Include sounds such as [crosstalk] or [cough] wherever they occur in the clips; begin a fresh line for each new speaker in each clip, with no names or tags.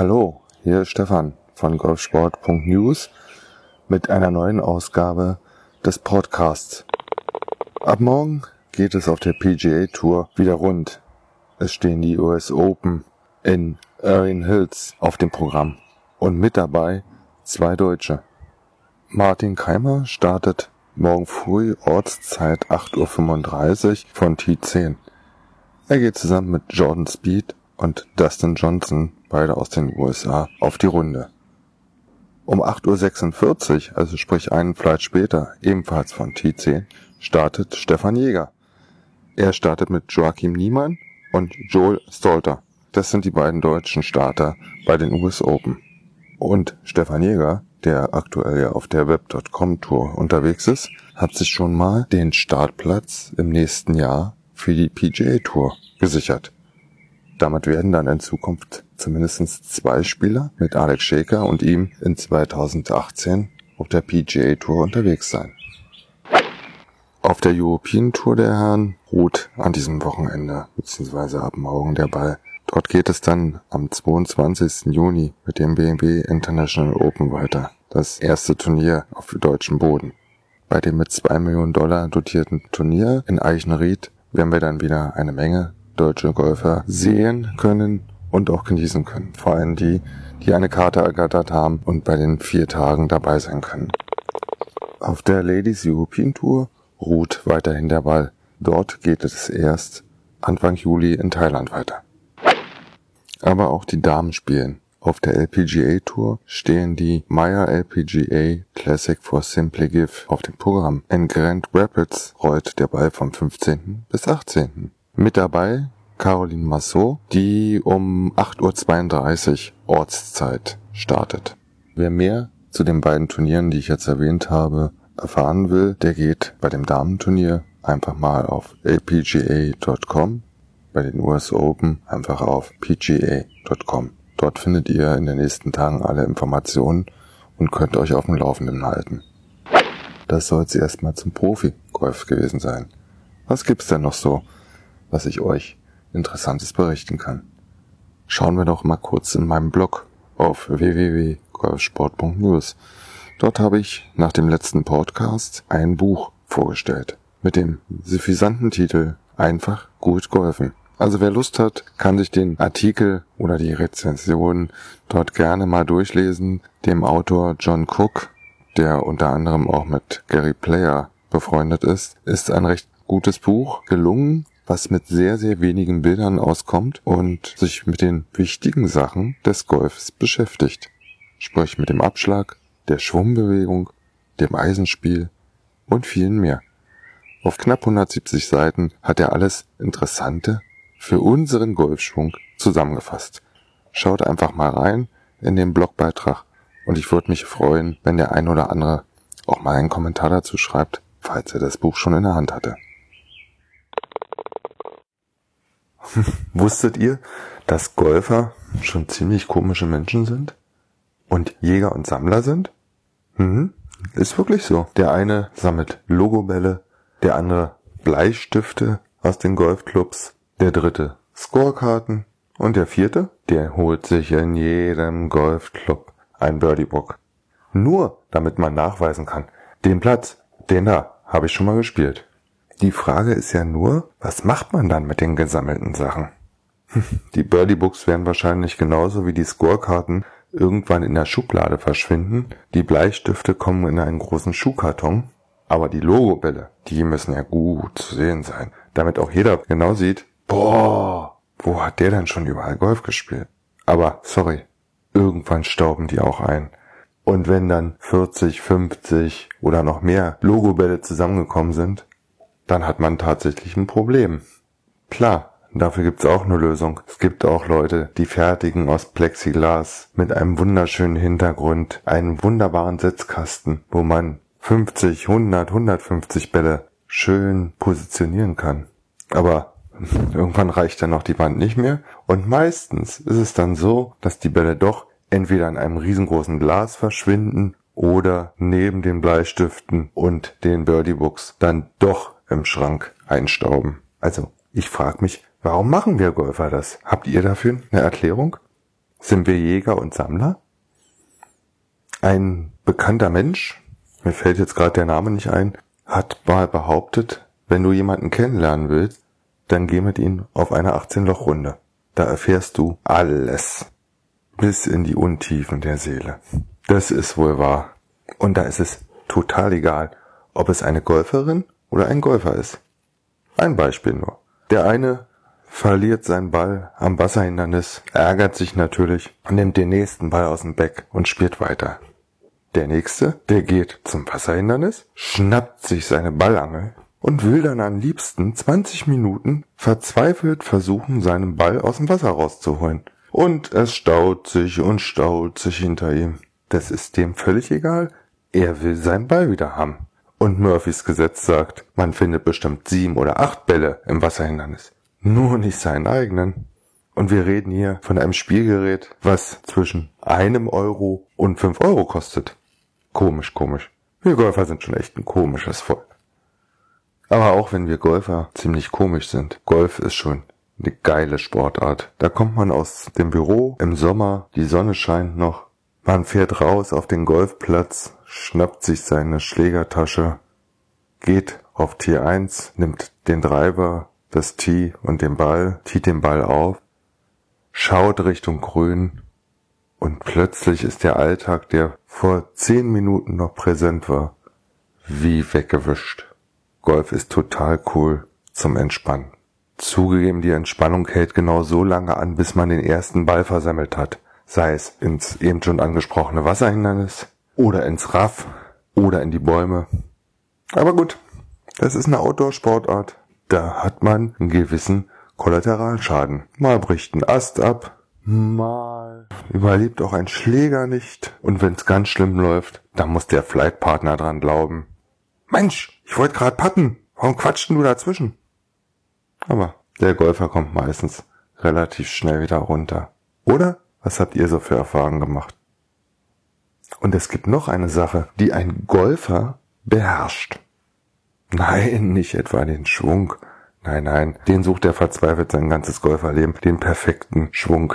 Hallo, hier ist Stefan von golfsport.news mit einer neuen Ausgabe des Podcasts. Ab morgen geht es auf der PGA Tour wieder rund. Es stehen die US Open in Erin Hills auf dem Programm und mit dabei zwei Deutsche. Martin Keimer startet morgen früh Ortszeit 8.35 Uhr von T10. Er geht zusammen mit Jordan Speed und Dustin Johnson, beide aus den USA, auf die Runde. Um 8.46 Uhr, also sprich einen Flight später, ebenfalls von T10, startet Stefan Jäger. Er startet mit Joachim Niemann und Joel Stolter. Das sind die beiden deutschen Starter bei den US Open. Und Stefan Jäger, der aktuell ja auf der Web.com Tour unterwegs ist, hat sich schon mal den Startplatz im nächsten Jahr für die PGA Tour gesichert. Damit werden dann in Zukunft zumindest zwei Spieler mit Alex Shaker und ihm in 2018 auf der PGA Tour unterwegs sein. Auf der European Tour der Herren ruht an diesem Wochenende bzw. ab morgen der Ball. Dort geht es dann am 22. Juni mit dem BMW International Open weiter. Das erste Turnier auf deutschem Boden. Bei dem mit zwei Millionen Dollar dotierten Turnier in Eichenried werden wir dann wieder eine Menge deutsche Golfer sehen können und auch genießen können. Vor allem die, die eine Karte ergattert haben und bei den vier Tagen dabei sein können. Auf der Ladies European Tour ruht weiterhin der Ball. Dort geht es erst Anfang Juli in Thailand weiter. Aber auch die Damen spielen. Auf der LPGA Tour stehen die Meyer LPGA Classic for Simply Give auf dem Programm. In Grand Rapids rollt der Ball vom 15. bis 18. Mit dabei Caroline Massot, die um 8.32 Uhr Ortszeit startet. Wer mehr zu den beiden Turnieren, die ich jetzt erwähnt habe, erfahren will, der geht bei dem Damenturnier einfach mal auf apga.com, bei den US Open einfach auf pga.com. Dort findet ihr in den nächsten Tagen alle Informationen und könnt euch auf dem Laufenden halten. Das soll es erstmal zum Profi-Golf gewesen sein. Was gibt's denn noch so was ich euch Interessantes berichten kann. Schauen wir doch mal kurz in meinem Blog auf www.golfsport.news. Dort habe ich nach dem letzten Podcast ein Buch vorgestellt mit dem suffisanten Titel Einfach gut golfen. Also wer Lust hat, kann sich den Artikel oder die Rezension dort gerne mal durchlesen. Dem Autor John Cook, der unter anderem auch mit Gary Player befreundet ist, ist ein recht gutes Buch gelungen was mit sehr, sehr wenigen Bildern auskommt und sich mit den wichtigen Sachen des Golfs beschäftigt. Sprich mit dem Abschlag, der Schwungbewegung, dem Eisenspiel und vielen mehr. Auf knapp 170 Seiten hat er alles Interessante für unseren Golfschwung zusammengefasst. Schaut einfach mal rein in den Blogbeitrag und ich würde mich freuen, wenn der ein oder andere auch mal einen Kommentar dazu schreibt, falls er das Buch schon in der Hand hatte. [laughs] Wusstet ihr, dass Golfer schon ziemlich komische Menschen sind? Und Jäger und Sammler sind? Mhm, ist wirklich so. Der eine sammelt Logobälle, der andere Bleistifte aus den Golfclubs, der dritte Scorekarten und der vierte, der holt sich in jedem Golfclub ein Birdiebook. Nur damit man nachweisen kann, den Platz, den da, habe ich schon mal gespielt. Die Frage ist ja nur, was macht man dann mit den gesammelten Sachen? [laughs] Die Birdie Books werden wahrscheinlich genauso wie die Scorekarten irgendwann in der Schublade verschwinden. Die Bleistifte kommen in einen großen Schuhkarton. Aber die Logobälle, die müssen ja gut zu sehen sein, damit auch jeder genau sieht, boah, wo hat der denn schon überall Golf gespielt? Aber sorry, irgendwann stauben die auch ein. Und wenn dann 40, 50 oder noch mehr Logobälle zusammengekommen sind, dann hat man tatsächlich ein Problem. Klar, dafür gibt's auch eine Lösung. Es gibt auch Leute, die fertigen aus Plexiglas mit einem wunderschönen Hintergrund einen wunderbaren Setzkasten, wo man 50, 100, 150 Bälle schön positionieren kann. Aber [laughs] irgendwann reicht dann noch die Wand nicht mehr und meistens ist es dann so, dass die Bälle doch entweder in einem riesengroßen Glas verschwinden oder neben den Bleistiften und den Birdie Books dann doch im Schrank einstauben. Also, ich frage mich, warum machen wir Golfer das? Habt ihr dafür eine Erklärung? Sind wir Jäger und Sammler? Ein bekannter Mensch, mir fällt jetzt gerade der Name nicht ein, hat mal behauptet, wenn du jemanden kennenlernen willst, dann geh mit ihm auf eine 18-Loch-Runde. Da erfährst du alles. Bis in die Untiefen der Seele. Das ist wohl wahr. Und da ist es total egal, ob es eine Golferin oder ein Golfer ist. Ein Beispiel nur. Der eine verliert seinen Ball am Wasserhindernis, ärgert sich natürlich, nimmt den nächsten Ball aus dem Beck und spielt weiter. Der nächste, der geht zum Wasserhindernis, schnappt sich seine Ballangel und will dann am liebsten 20 Minuten verzweifelt versuchen, seinen Ball aus dem Wasser rauszuholen. Und es staut sich und staut sich hinter ihm. Das ist dem völlig egal. Er will seinen Ball wieder haben. Und Murphys Gesetz sagt, man findet bestimmt sieben oder acht Bälle im Wasserhindernis. Nur nicht seinen eigenen. Und wir reden hier von einem Spielgerät, was zwischen einem Euro und fünf Euro kostet. Komisch, komisch. Wir Golfer sind schon echt ein komisches Volk. Aber auch wenn wir Golfer ziemlich komisch sind, Golf ist schon eine geile Sportart. Da kommt man aus dem Büro im Sommer, die Sonne scheint noch, man fährt raus auf den Golfplatz, schnappt sich seine Schlägertasche, geht auf Tier 1, nimmt den Driver, das Tee und den Ball, tiet den Ball auf, schaut Richtung Grün und plötzlich ist der Alltag, der vor zehn Minuten noch präsent war, wie weggewischt. Golf ist total cool zum Entspannen. Zugegeben, die Entspannung hält genau so lange an, bis man den ersten Ball versammelt hat. Sei es ins eben schon angesprochene Wasserhindernis oder ins Raff oder in die Bäume. Aber gut, das ist eine Outdoor-Sportart. Da hat man einen gewissen Kollateralschaden. Mal bricht ein Ast ab, mal überlebt auch ein Schläger nicht. Und wenn es ganz schlimm läuft, dann muss der Flightpartner dran glauben. Mensch, ich wollte gerade patten. Warum quatschten du dazwischen? Aber der Golfer kommt meistens relativ schnell wieder runter. Oder? Was habt ihr so für Erfahrungen gemacht? Und es gibt noch eine Sache, die ein Golfer beherrscht. Nein, nicht etwa den Schwung. Nein, nein, den sucht er verzweifelt sein ganzes Golferleben, den perfekten Schwung.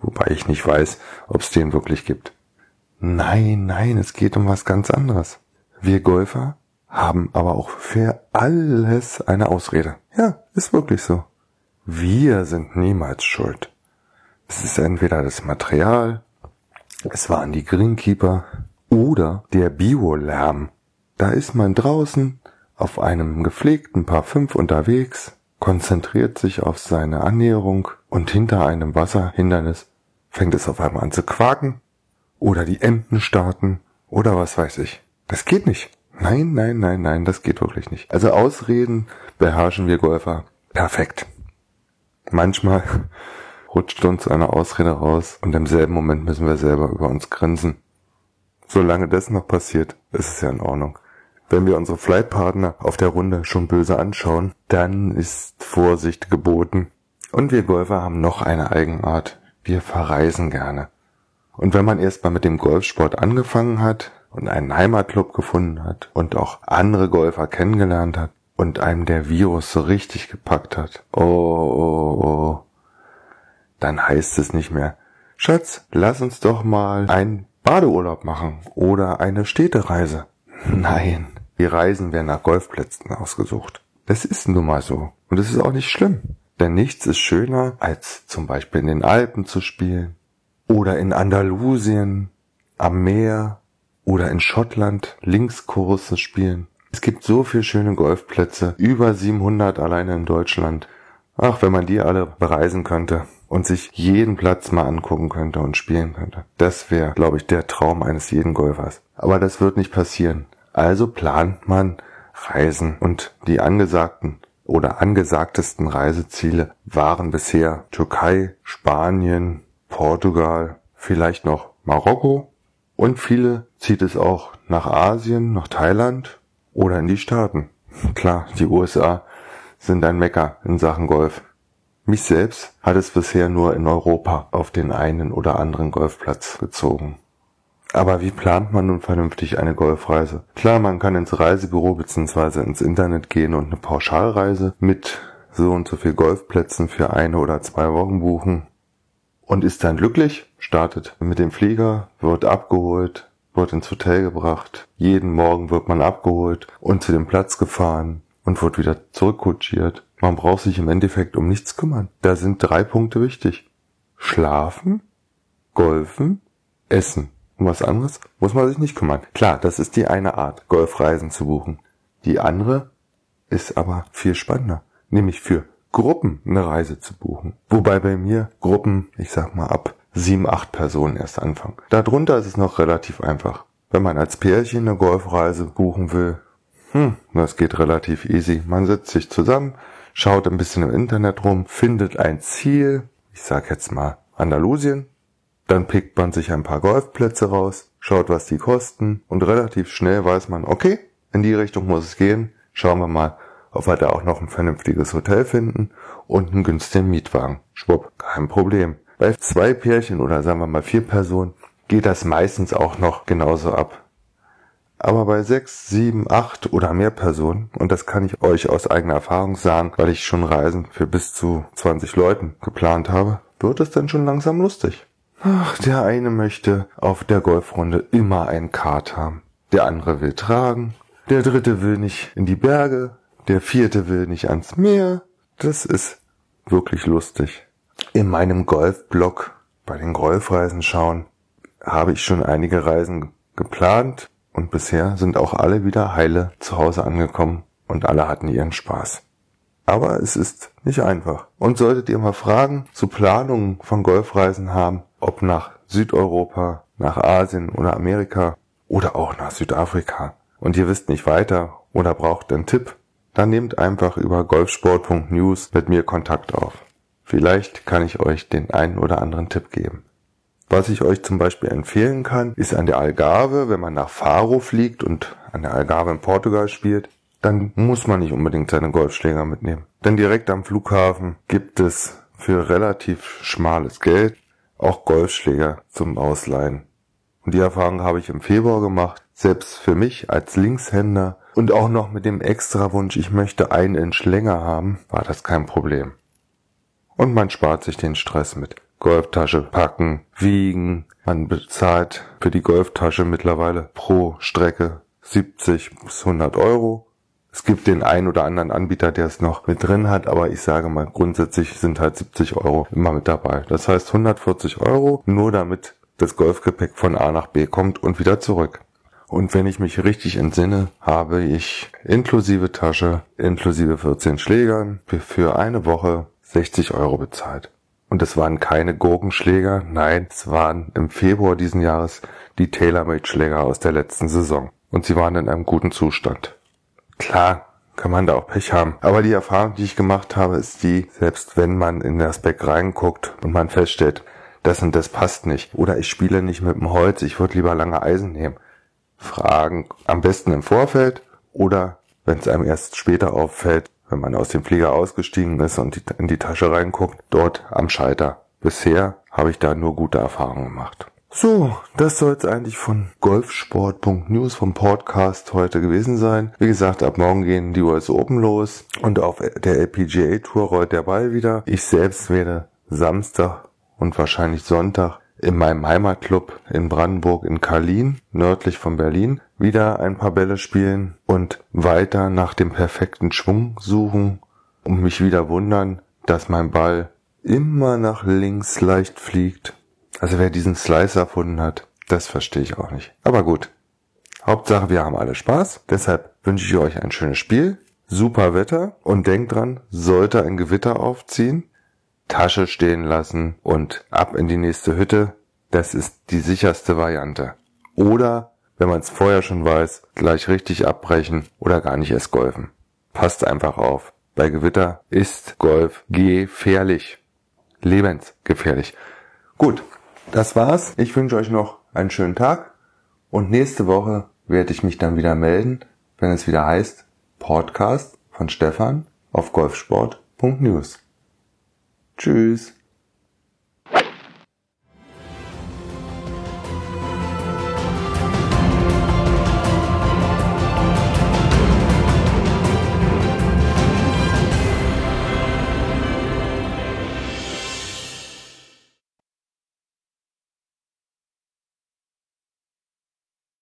Wobei ich nicht weiß, ob es den wirklich gibt. Nein, nein, es geht um was ganz anderes. Wir Golfer haben aber auch für alles eine Ausrede. Ja, ist wirklich so. Wir sind niemals schuld. Es ist entweder das Material, es waren die Greenkeeper oder der Biolärm. Da ist man draußen auf einem gepflegten Paar fünf unterwegs, konzentriert sich auf seine Annäherung und hinter einem Wasserhindernis fängt es auf einmal an zu quaken oder die Enten starten oder was weiß ich. Das geht nicht. Nein, nein, nein, nein, das geht wirklich nicht. Also Ausreden beherrschen wir Golfer perfekt. Manchmal rutscht uns eine Ausrede raus und im selben Moment müssen wir selber über uns grinsen. Solange das noch passiert, ist es ja in Ordnung. Wenn wir unsere Flightpartner auf der Runde schon böse anschauen, dann ist Vorsicht geboten. Und wir Golfer haben noch eine Eigenart. Wir verreisen gerne. Und wenn man erst mal mit dem Golfsport angefangen hat, und einen Heimatclub gefunden hat und auch andere Golfer kennengelernt hat und einem der Virus so richtig gepackt hat, oh, oh, oh, dann heißt es nicht mehr, Schatz, lass uns doch mal einen Badeurlaub machen oder eine Städtereise. [laughs] Nein, die Reisen werden nach Golfplätzen ausgesucht. Das ist nun mal so. Und es ist auch nicht schlimm. Denn nichts ist schöner, als zum Beispiel in den Alpen zu spielen oder in Andalusien, am Meer oder in Schottland Linkskurse spielen. Es gibt so viele schöne Golfplätze, über 700 alleine in Deutschland. Ach, wenn man die alle bereisen könnte und sich jeden Platz mal angucken könnte und spielen könnte. Das wäre, glaube ich, der Traum eines jeden Golfers. Aber das wird nicht passieren. Also plant man Reisen und die angesagten oder angesagtesten Reiseziele waren bisher Türkei, Spanien, Portugal, vielleicht noch Marokko und viele zieht es auch nach Asien, nach Thailand oder in die Staaten. Klar, die USA sind ein Mecker in Sachen Golf. Mich selbst hat es bisher nur in Europa auf den einen oder anderen Golfplatz gezogen. Aber wie plant man nun vernünftig eine Golfreise? Klar, man kann ins Reisebüro bzw. ins Internet gehen und eine Pauschalreise mit so und so viel Golfplätzen für eine oder zwei Wochen buchen. und ist dann glücklich, startet mit dem Flieger, wird abgeholt, wird ins Hotel gebracht, jeden Morgen wird man abgeholt und zu dem Platz gefahren und wird wieder zurückkutschiert. Man braucht sich im Endeffekt um nichts kümmern. Da sind drei Punkte wichtig. Schlafen, golfen, essen. Um was anderes muss man sich nicht kümmern. Klar, das ist die eine Art, Golfreisen zu buchen. Die andere ist aber viel spannender, nämlich für Gruppen eine Reise zu buchen. Wobei bei mir Gruppen, ich sag mal ab sieben, acht Personen erst anfangen. Darunter ist es noch relativ einfach. Wenn man als Pärchen eine Golfreise buchen will, hm, das geht relativ easy. Man setzt sich zusammen, schaut ein bisschen im Internet rum, findet ein Ziel, ich sag jetzt mal Andalusien, dann pickt man sich ein paar Golfplätze raus, schaut, was die kosten und relativ schnell weiß man, okay, in die Richtung muss es gehen. Schauen wir mal, ob wir da auch noch ein vernünftiges Hotel finden und einen günstigen Mietwagen. Schwupp, kein Problem. Bei zwei Pärchen oder sagen wir mal vier Personen geht das meistens auch noch genauso ab. Aber bei sechs, sieben, acht oder mehr Personen, und das kann ich euch aus eigener Erfahrung sagen, weil ich schon Reisen für bis zu 20 Leuten geplant habe, wird es dann schon langsam lustig. Ach, der eine möchte auf der Golfrunde immer ein Kart haben. Der andere will tragen. Der dritte will nicht in die Berge. Der vierte will nicht ans Meer. Das ist wirklich lustig. In meinem Golfblog bei den Golfreisen schauen habe ich schon einige Reisen geplant und bisher sind auch alle wieder heile zu Hause angekommen und alle hatten ihren Spaß. Aber es ist nicht einfach. Und solltet ihr mal Fragen zu Planungen von Golfreisen haben, ob nach Südeuropa, nach Asien oder Amerika oder auch nach Südafrika und ihr wisst nicht weiter oder braucht einen Tipp, dann nehmt einfach über golfsport.news mit mir Kontakt auf. Vielleicht kann ich euch den einen oder anderen Tipp geben. Was ich euch zum Beispiel empfehlen kann, ist an der Algarve, wenn man nach Faro fliegt und an der Algarve in Portugal spielt, dann muss man nicht unbedingt seine Golfschläger mitnehmen. Denn direkt am Flughafen gibt es für relativ schmales Geld auch Golfschläger zum Ausleihen. Und die Erfahrung habe ich im Februar gemacht. Selbst für mich als Linkshänder und auch noch mit dem Extrawunsch, ich möchte einen Inch länger haben, war das kein Problem. Und man spart sich den Stress mit Golftasche packen, wiegen. Man bezahlt für die Golftasche mittlerweile pro Strecke 70 bis 100 Euro. Es gibt den einen oder anderen Anbieter, der es noch mit drin hat, aber ich sage mal, grundsätzlich sind halt 70 Euro immer mit dabei. Das heißt 140 Euro, nur damit das Golfgepäck von A nach B kommt und wieder zurück. Und wenn ich mich richtig entsinne, habe ich inklusive Tasche, inklusive 14 Schlägern für eine Woche 60 Euro bezahlt. Und es waren keine Gurkenschläger, nein, es waren im Februar diesen Jahres die TaylorMade-Schläger aus der letzten Saison. Und sie waren in einem guten Zustand. Klar, kann man da auch Pech haben. Aber die Erfahrung, die ich gemacht habe, ist die, selbst wenn man in das Back reinguckt und man feststellt, das und das passt nicht. Oder ich spiele nicht mit dem Holz, ich würde lieber lange Eisen nehmen. Fragen am besten im Vorfeld oder wenn es einem erst später auffällt, wenn man aus dem Flieger ausgestiegen ist und in die Tasche reinguckt, dort am Schalter. Bisher habe ich da nur gute Erfahrungen gemacht. So, das soll es eigentlich von golfsport.news vom Podcast heute gewesen sein. Wie gesagt, ab morgen gehen die US Open los und auf der LPGA Tour rollt der Ball wieder. Ich selbst werde Samstag und wahrscheinlich Sonntag in meinem Heimatclub in Brandenburg in Karlin, nördlich von Berlin, wieder ein paar Bälle spielen und weiter nach dem perfekten Schwung suchen und mich wieder wundern, dass mein Ball immer nach links leicht fliegt also wer diesen Slice erfunden hat, das verstehe ich auch nicht. Aber gut. Hauptsache, wir haben alle Spaß. Deshalb wünsche ich euch ein schönes Spiel, super Wetter und denkt dran, sollte ein Gewitter aufziehen, Tasche stehen lassen und ab in die nächste Hütte. Das ist die sicherste Variante. Oder, wenn man es vorher schon weiß, gleich richtig abbrechen oder gar nicht erst golfen. Passt einfach auf. Bei Gewitter ist Golf gefährlich. Lebensgefährlich. Gut, das war's. Ich wünsche euch noch einen schönen Tag und nächste Woche werde ich mich dann wieder melden, wenn es wieder heißt Podcast von Stefan auf golfsport.news. Tschüss.